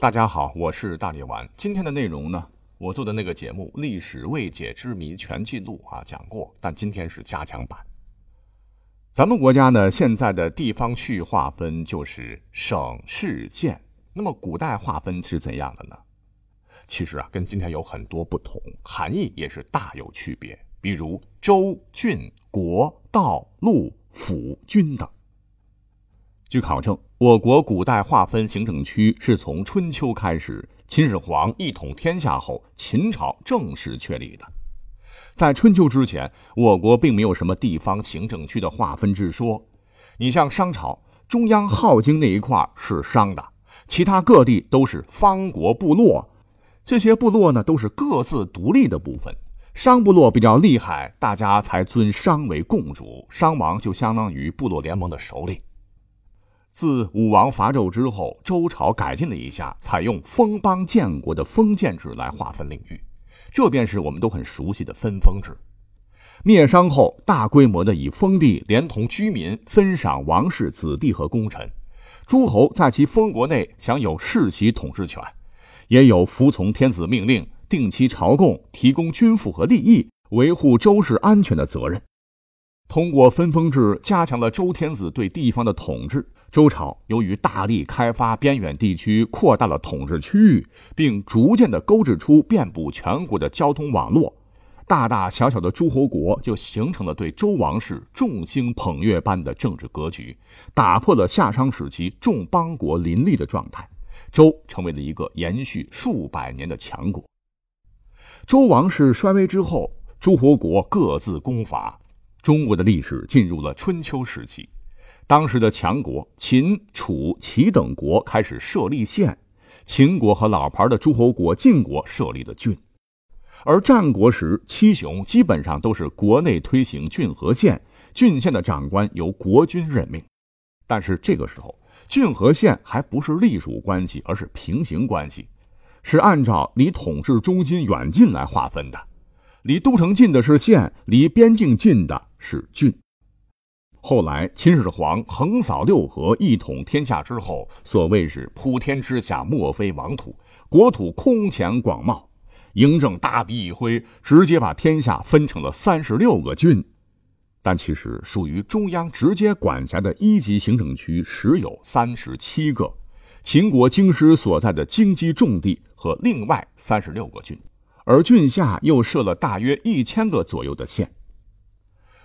大家好，我是大力丸。今天的内容呢，我做的那个节目《历史未解之谜全记录》啊讲过，但今天是加强版。咱们国家呢，现在的地方区域划分就是省市县。那么古代划分是怎样的呢？其实啊，跟今天有很多不同，含义也是大有区别。比如州、郡、国、道、路、府、军等。据考证，我国古代划分行政区是从春秋开始，秦始皇一统天下后，秦朝正式确立的。在春秋之前，我国并没有什么地方行政区的划分之说。你像商朝，中央镐京那一块是商的，其他各地都是方国部落。这些部落呢，都是各自独立的部分。商部落比较厉害，大家才尊商为共主，商王就相当于部落联盟的首领。自武王伐纣之后，周朝改进了一下，采用封邦建国的封建制来划分领域，这便是我们都很熟悉的分封制。灭商后，大规模的以封地连同居民分赏王室子弟和功臣，诸侯在其封国内享有世袭统治权，也有服从天子命令、定期朝贡、提供军赋和利益、维护周氏安全的责任。通过分封制，加强了周天子对地方的统治。周朝由于大力开发边远地区，扩大了统治区域，并逐渐地勾织出遍布全国的交通网络，大大小小的诸侯国就形成了对周王室众星捧月般的政治格局，打破了夏商时期众邦国林立的状态，周成为了一个延续数百年的强国。周王室衰微之后，诸侯国各自攻伐，中国的历史进入了春秋时期。当时的强国秦、楚、齐等国开始设立县，秦国和老牌的诸侯国晋国设立的郡，而战国时七雄基本上都是国内推行郡和县，郡县的长官由国君任命。但是这个时候，郡和县还不是隶属关系，而是平行关系，是按照离统治中心远近来划分的，离都城近的是县，离边境近的是郡。后来，秦始皇横扫六合，一统天下之后，所谓是普天之下莫非王土，国土空前广袤。嬴政大笔一挥，直接把天下分成了三十六个郡。但其实属于中央直接管辖的一级行政区实有三十七个，秦国京师所在的京畿重地和另外三十六个郡，而郡下又设了大约一千个左右的县。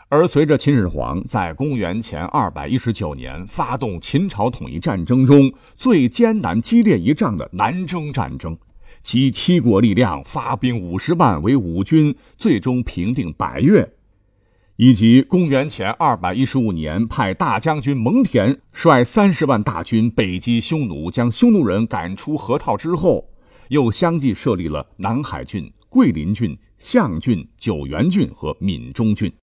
而随着秦始皇在公元前二百一十九年发动秦朝统一战争中最艰难激烈一仗的南征战争，集七国力量发兵五十万为五军，最终平定百越；以及公元前二百一十五年派大将军蒙恬率三十万大军北击匈奴，将匈奴人赶出河套之后，又相继设立了南海郡、桂林郡、象郡、九原郡和闽中郡。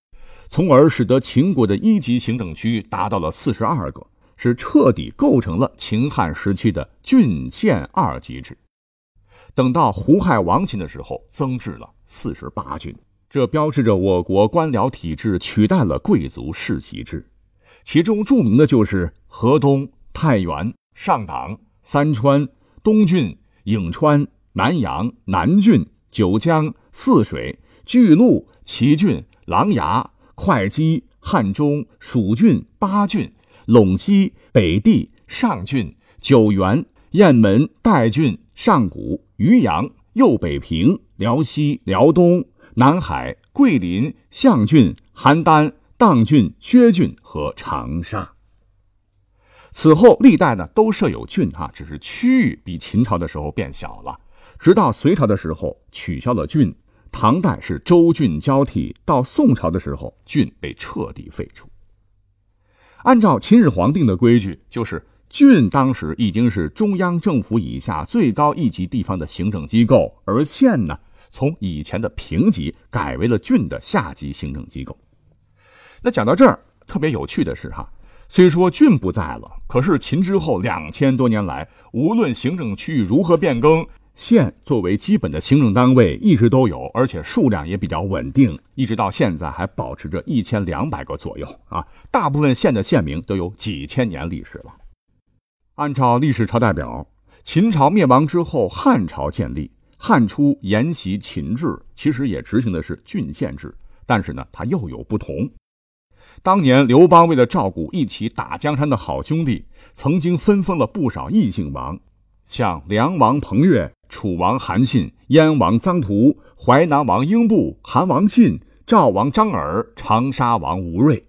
从而使得秦国的一级行政区达到了四十二个，是彻底构成了秦汉时期的郡县二级制。等到胡亥亡秦的时候，增至了四十八郡，这标志着我国官僚体制取代了贵族世袭制。其中著名的就是河东、太原、上党、三川、东郡、颍川、南阳、南郡、九江、泗水、巨鹿、祁郡、琅琊。会稽、汉中、蜀郡、巴郡、陇西、北地、上郡、九原、雁门、代郡、上谷、渔阳、右北平、辽西、辽东、南海、桂林、象郡、邯郸、砀郡、薛郡和长沙。此后历代呢都设有郡哈，只是区域比秦朝的时候变小了。直到隋朝的时候取消了郡。唐代是州郡交替，到宋朝的时候，郡被彻底废除。按照秦始皇定的规矩，就是郡当时已经是中央政府以下最高一级地方的行政机构，而县呢，从以前的平级改为了郡的下级行政机构。那讲到这儿，特别有趣的是哈，虽说郡不在了，可是秦之后两千多年来，无论行政区域如何变更。县作为基本的行政单位一直都有，而且数量也比较稳定，一直到现在还保持着一千两百个左右啊。大部分县的县名都有几千年历史了。按照历史朝代表，秦朝灭亡之后，汉朝建立，汉初沿袭秦制，其实也执行的是郡县制，但是呢，它又有不同。当年刘邦为了照顾一起打江山的好兄弟，曾经分封了不少异姓王，像梁王彭越、楚王韩信、燕王臧荼、淮南王英布、韩王信、赵王张耳、长沙王吴瑞。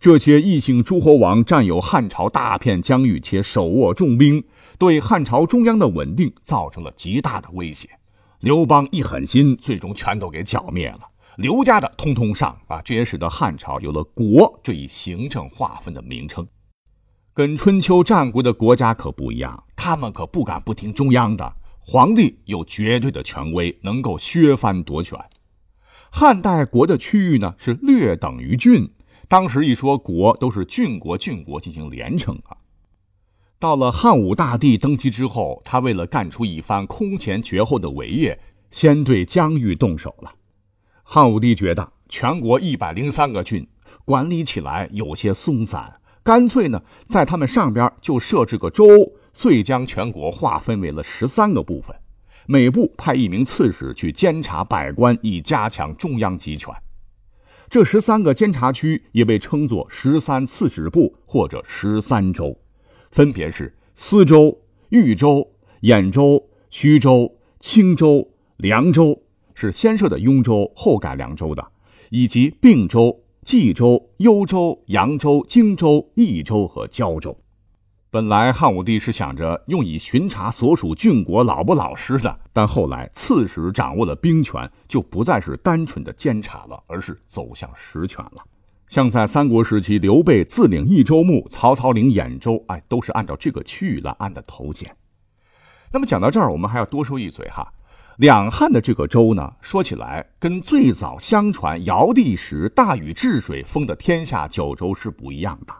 这些异姓诸侯王占有汉朝大片疆域，且手握重兵，对汉朝中央的稳定造成了极大的威胁。刘邦一狠心，最终全都给剿灭了。刘家的通通上啊，这也使得汉朝有了“国”这一行政划分的名称。跟春秋战国的国家可不一样，他们可不敢不听中央的，皇帝有绝对的权威，能够削藩夺权。汉代国的区域呢，是略等于郡。当时一说国，都是郡国、郡国进行连称啊。到了汉武大帝登基之后，他为了干出一番空前绝后的伟业，先对疆域动手了。汉武帝觉得全国一百零三个郡管理起来有些松散，干脆呢，在他们上边就设置个州，遂将全国划分为了十三个部分，每部派一名刺史去监察百官，以加强中央集权。这十三个监察区也被称作十三刺史部或者十三州，分别是司州、豫州、兖州、徐州、青州、凉州，是先设的雍州，后改凉州的，以及并州、冀州、幽州、扬州、荆州、益州和交州。本来汉武帝是想着用以巡查所属郡国老不老实的，但后来刺史掌握了兵权，就不再是单纯的监察了，而是走向实权了。像在三国时期，刘备自领益州牧，曹操领兖州，哎，都是按照这个区域来按的头衔。那么讲到这儿，我们还要多说一嘴哈，两汉的这个州呢，说起来跟最早相传尧帝时大禹治水封的天下九州是不一样的。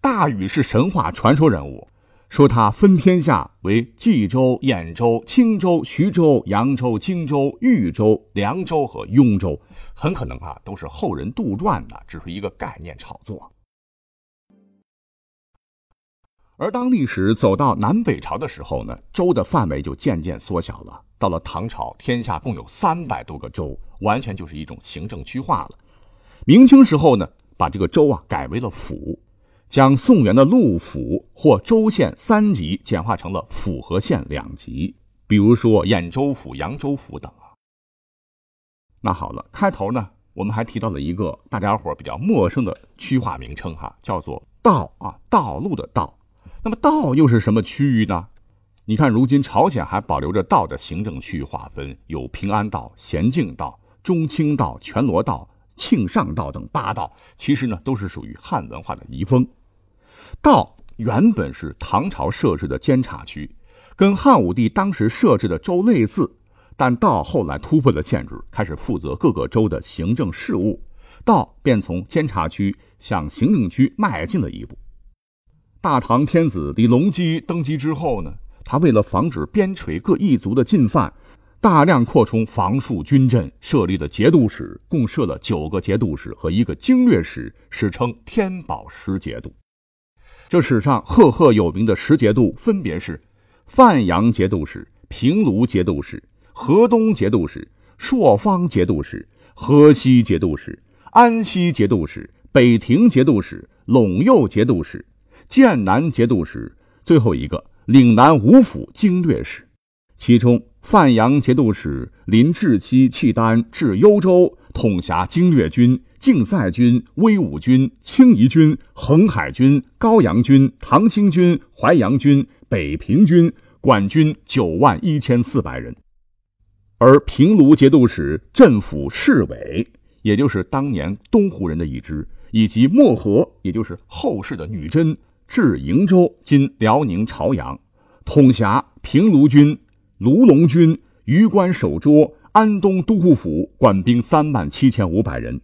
大禹是神话传说人物，说他分天下为冀州、兖州、青州、徐州、扬州、荆州、豫州、凉州和雍州，很可能啊都是后人杜撰的，只是一个概念炒作。而当历史走到南北朝的时候呢，州的范围就渐渐缩小了。到了唐朝，天下共有三百多个州，完全就是一种行政区划了。明清时候呢，把这个州啊改为了府。将宋元的陆府或州县三级简化成了府和县两级，比如说兖州府、扬州府等啊。那好了，开头呢，我们还提到了一个大家伙比较陌生的区划名称哈，叫做道啊，道路的道。那么道又是什么区域呢？你看，如今朝鲜还保留着道的行政区域划分，有平安道、咸镜道、中清道、全罗道、庆尚道等八道，其实呢都是属于汉文化的遗风。道原本是唐朝设置的监察区，跟汉武帝当时设置的州类似，但道后来突破了限制，开始负责各个州的行政事务，道便从监察区向行政区迈进了一步。大唐天子李隆基登基之后呢，他为了防止边陲各异族的进犯，大量扩充防戍军阵，设立了节度使，共设了九个节度使和一个经略使，史称天宝十节度。这史上赫赫有名的十节度分别是：范阳节度使、平卢节度使、河东节度使、朔方节度使、河西节度使、安西节度使、北庭节度使、陇右节度使、剑南节度使，最后一个岭南五府经略使。其中，范阳节度使林志期契丹至幽州，统辖经略军。竞赛军、威武军、清夷军、恒海军、高阳军、唐清军、淮阳军、北平军，管军九万一千四百人。而平卢节度使镇抚侍卫，也就是当年东湖人的一支，以及漠河，也就是后世的女真，至瀛州（今辽宁朝阳），统辖平卢军、卢龙军、榆关守捉、安东都护府，管兵三万七千五百人。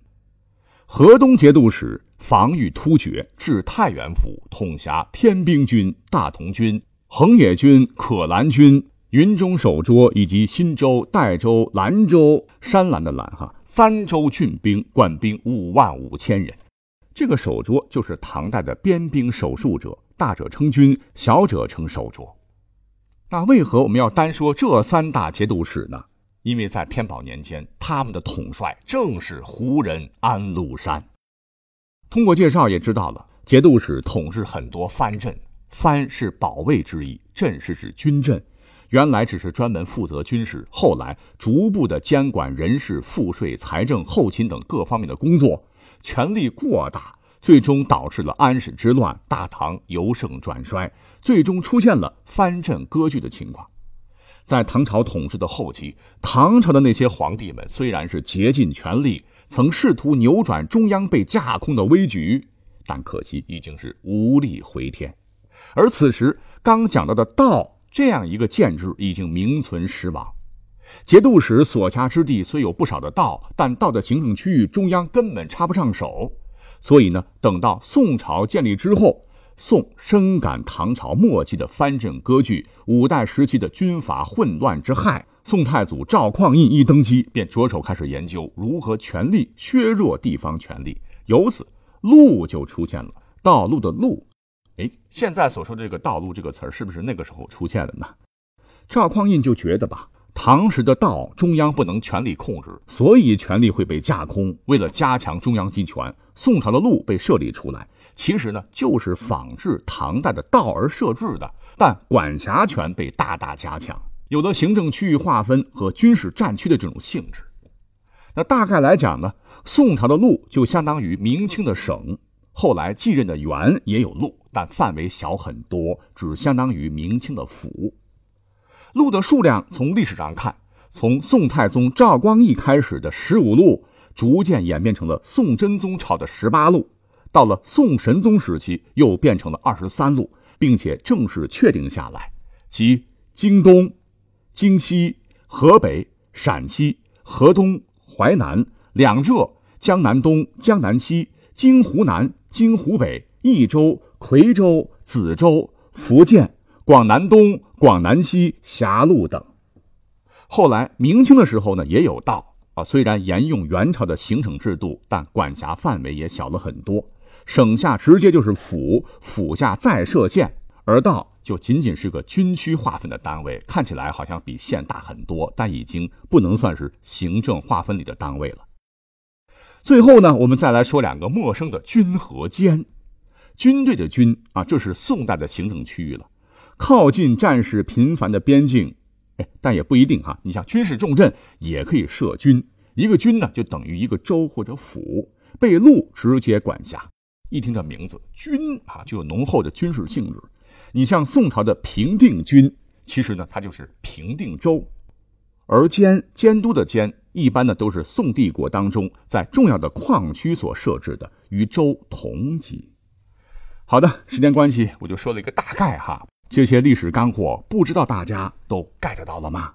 河东节度使防御突厥，至太原府，统辖天兵军、大同军、横野军、可兰军、云中守捉以及新州、代州、兰州（山兰的兰）哈三州郡兵，管兵五万五千人。这个手镯就是唐代的边兵守戍者，大者称军，小者称手镯。那为何我们要单说这三大节度使呢？因为在天宝年间，他们的统帅正是胡人安禄山。通过介绍也知道了，节度使统治很多藩镇，藩是保卫之意，镇是指军镇。原来只是专门负责军事，后来逐步的监管人事、赋税、财政、后勤等各方面的工作，权力过大，最终导致了安史之乱，大唐由盛转衰，最终出现了藩镇割据的情况。在唐朝统治的后期，唐朝的那些皇帝们虽然是竭尽全力，曾试图扭转中央被架空的危局，但可惜已经是无力回天。而此时刚讲到的道。这样一个建制已经名存实亡。节度使所辖之地虽有不少的道，但道的行政区域中央根本插不上手。所以呢，等到宋朝建立之后，宋深感唐朝末期的藩镇割据、五代时期的军阀混乱之害，宋太祖赵匡胤一登基，便着手开始研究如何全力削弱地方权力。由此，路就出现了，道路的路。哎，现在所说的这个“道路”这个词儿，是不是那个时候出现的呢？赵匡胤就觉得吧，唐时的道中央不能全力控制，所以权力会被架空。为了加强中央集权，宋朝的路被设立出来，其实呢就是仿制唐代的道而设置的，但管辖权被大大加强，有了行政区域划分和军事战区的这种性质。那大概来讲呢，宋朝的路就相当于明清的省。后来继任的元也有路，但范围小很多，只相当于明清的府。路的数量从历史上看，从宋太宗赵光义开始的十五路，逐渐演变成了宋真宗朝的十八路，到了宋神宗时期又变成了二十三路，并且正式确定下来，即京东、京西、河北、陕西、河东、淮南、两浙、江南东、江南西。京湖南、京湖北、益州、夔州、梓州、福建、广南东、广南西、狭路等。后来明清的时候呢，也有道啊，虽然沿用元朝的行省制度，但管辖范围也小了很多。省下直接就是府，府下再设县，而道就仅仅是个军区划分的单位，看起来好像比县大很多，但已经不能算是行政划分里的单位了。最后呢，我们再来说两个陌生的军和监。军队的军啊，这是宋代的行政区域了，靠近战事频繁的边境。哎，但也不一定哈。你像军事重镇也可以设军，一个军呢就等于一个州或者府，被路直接管辖。一听这名字军啊，就有浓厚的军事性质。你像宋朝的平定军，其实呢它就是平定州，而监监督的监。一般呢都是宋帝国当中在重要的矿区所设置的，与州同级。好的，时间关系，我就说了一个大概哈，这些历史干货，不知道大家都 get 到了吗？